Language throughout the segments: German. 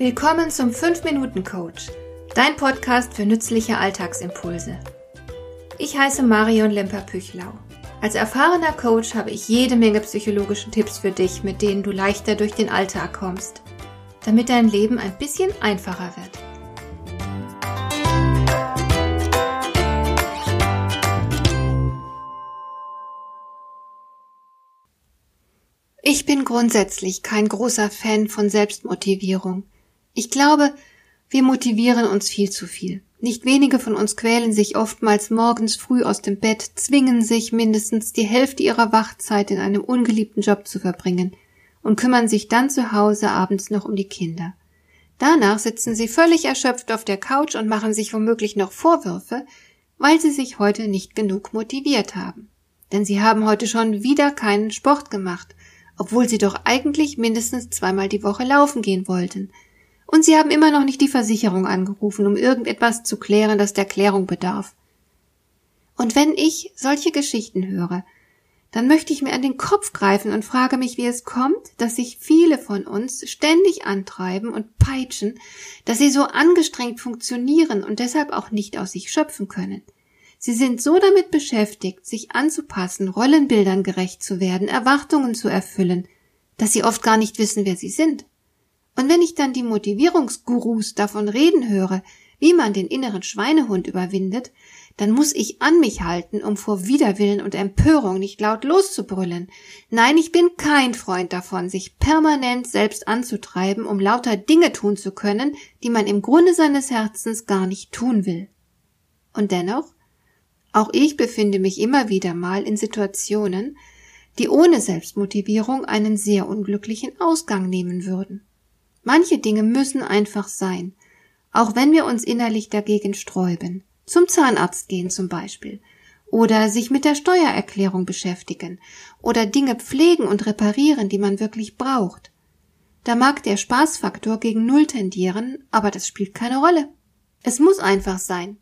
Willkommen zum 5-Minuten-Coach, dein Podcast für nützliche Alltagsimpulse. Ich heiße Marion Lemper-Püchlau. Als erfahrener Coach habe ich jede Menge psychologische Tipps für dich, mit denen du leichter durch den Alltag kommst, damit dein Leben ein bisschen einfacher wird. Ich bin grundsätzlich kein großer Fan von Selbstmotivierung. Ich glaube, wir motivieren uns viel zu viel. Nicht wenige von uns quälen sich oftmals morgens früh aus dem Bett, zwingen sich mindestens die Hälfte ihrer Wachzeit in einem ungeliebten Job zu verbringen und kümmern sich dann zu Hause abends noch um die Kinder. Danach sitzen sie völlig erschöpft auf der Couch und machen sich womöglich noch Vorwürfe, weil sie sich heute nicht genug motiviert haben. Denn sie haben heute schon wieder keinen Sport gemacht, obwohl sie doch eigentlich mindestens zweimal die Woche laufen gehen wollten – und Sie haben immer noch nicht die Versicherung angerufen, um irgendetwas zu klären, das der Klärung bedarf. Und wenn ich solche Geschichten höre, dann möchte ich mir an den Kopf greifen und frage mich, wie es kommt, dass sich viele von uns ständig antreiben und peitschen, dass sie so angestrengt funktionieren und deshalb auch nicht aus sich schöpfen können. Sie sind so damit beschäftigt, sich anzupassen, Rollenbildern gerecht zu werden, Erwartungen zu erfüllen, dass sie oft gar nicht wissen, wer sie sind. Und wenn ich dann die Motivierungsgurus davon reden höre, wie man den inneren Schweinehund überwindet, dann muss ich an mich halten, um vor Widerwillen und Empörung nicht laut loszubrüllen. Nein, ich bin kein Freund davon, sich permanent selbst anzutreiben, um lauter Dinge tun zu können, die man im Grunde seines Herzens gar nicht tun will. Und dennoch, auch ich befinde mich immer wieder mal in Situationen, die ohne Selbstmotivierung einen sehr unglücklichen Ausgang nehmen würden. Manche Dinge müssen einfach sein, auch wenn wir uns innerlich dagegen sträuben. Zum Zahnarzt gehen zum Beispiel. Oder sich mit der Steuererklärung beschäftigen. Oder Dinge pflegen und reparieren, die man wirklich braucht. Da mag der Spaßfaktor gegen Null tendieren, aber das spielt keine Rolle. Es muss einfach sein.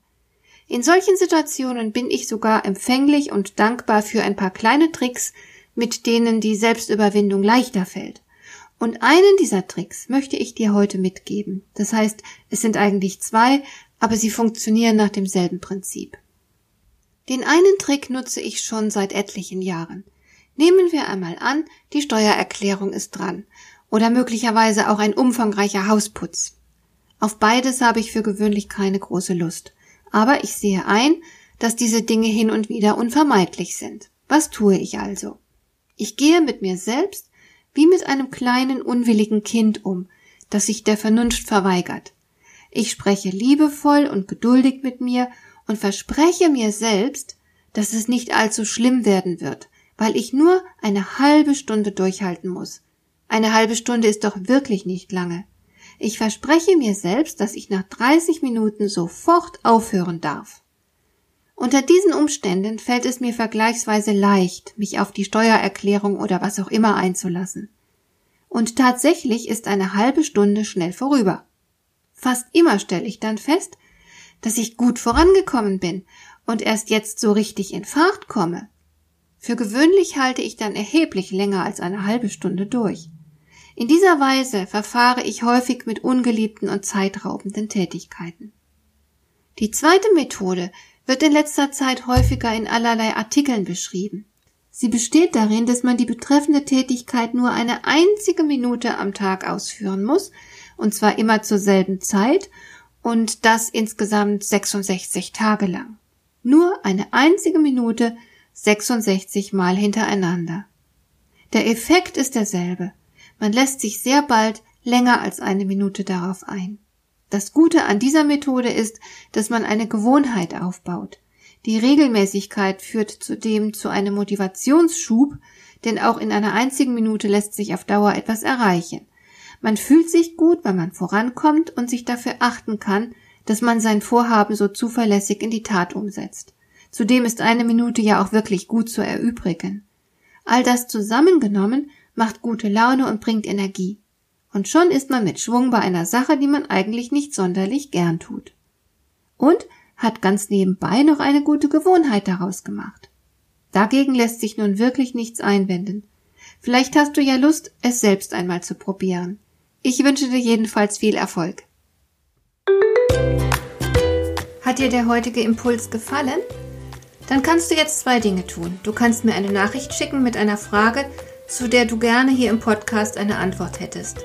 In solchen Situationen bin ich sogar empfänglich und dankbar für ein paar kleine Tricks, mit denen die Selbstüberwindung leichter fällt. Und einen dieser Tricks möchte ich dir heute mitgeben. Das heißt, es sind eigentlich zwei, aber sie funktionieren nach demselben Prinzip. Den einen Trick nutze ich schon seit etlichen Jahren. Nehmen wir einmal an, die Steuererklärung ist dran oder möglicherweise auch ein umfangreicher Hausputz. Auf beides habe ich für gewöhnlich keine große Lust. Aber ich sehe ein, dass diese Dinge hin und wieder unvermeidlich sind. Was tue ich also? Ich gehe mit mir selbst wie mit einem kleinen unwilligen Kind um, das sich der Vernunft verweigert. Ich spreche liebevoll und geduldig mit mir und verspreche mir selbst, dass es nicht allzu schlimm werden wird, weil ich nur eine halbe Stunde durchhalten muss. Eine halbe Stunde ist doch wirklich nicht lange. Ich verspreche mir selbst, dass ich nach 30 Minuten sofort aufhören darf. Unter diesen Umständen fällt es mir vergleichsweise leicht, mich auf die Steuererklärung oder was auch immer einzulassen. Und tatsächlich ist eine halbe Stunde schnell vorüber. Fast immer stelle ich dann fest, dass ich gut vorangekommen bin und erst jetzt so richtig in Fahrt komme. Für gewöhnlich halte ich dann erheblich länger als eine halbe Stunde durch. In dieser Weise verfahre ich häufig mit ungeliebten und zeitraubenden Tätigkeiten. Die zweite Methode wird in letzter Zeit häufiger in allerlei Artikeln beschrieben. Sie besteht darin, dass man die betreffende Tätigkeit nur eine einzige Minute am Tag ausführen muss, und zwar immer zur selben Zeit, und das insgesamt 66 Tage lang. Nur eine einzige Minute 66 Mal hintereinander. Der Effekt ist derselbe. Man lässt sich sehr bald länger als eine Minute darauf ein. Das Gute an dieser Methode ist, dass man eine Gewohnheit aufbaut. Die Regelmäßigkeit führt zudem zu einem Motivationsschub, denn auch in einer einzigen Minute lässt sich auf Dauer etwas erreichen. Man fühlt sich gut, weil man vorankommt und sich dafür achten kann, dass man sein Vorhaben so zuverlässig in die Tat umsetzt. Zudem ist eine Minute ja auch wirklich gut zu erübrigen. All das zusammengenommen macht gute Laune und bringt Energie und schon ist man mit Schwung bei einer Sache, die man eigentlich nicht sonderlich gern tut. Und hat ganz nebenbei noch eine gute Gewohnheit daraus gemacht. Dagegen lässt sich nun wirklich nichts einwenden. Vielleicht hast du ja Lust, es selbst einmal zu probieren. Ich wünsche dir jedenfalls viel Erfolg. Hat dir der heutige Impuls gefallen? Dann kannst du jetzt zwei Dinge tun. Du kannst mir eine Nachricht schicken mit einer Frage, zu der du gerne hier im Podcast eine Antwort hättest.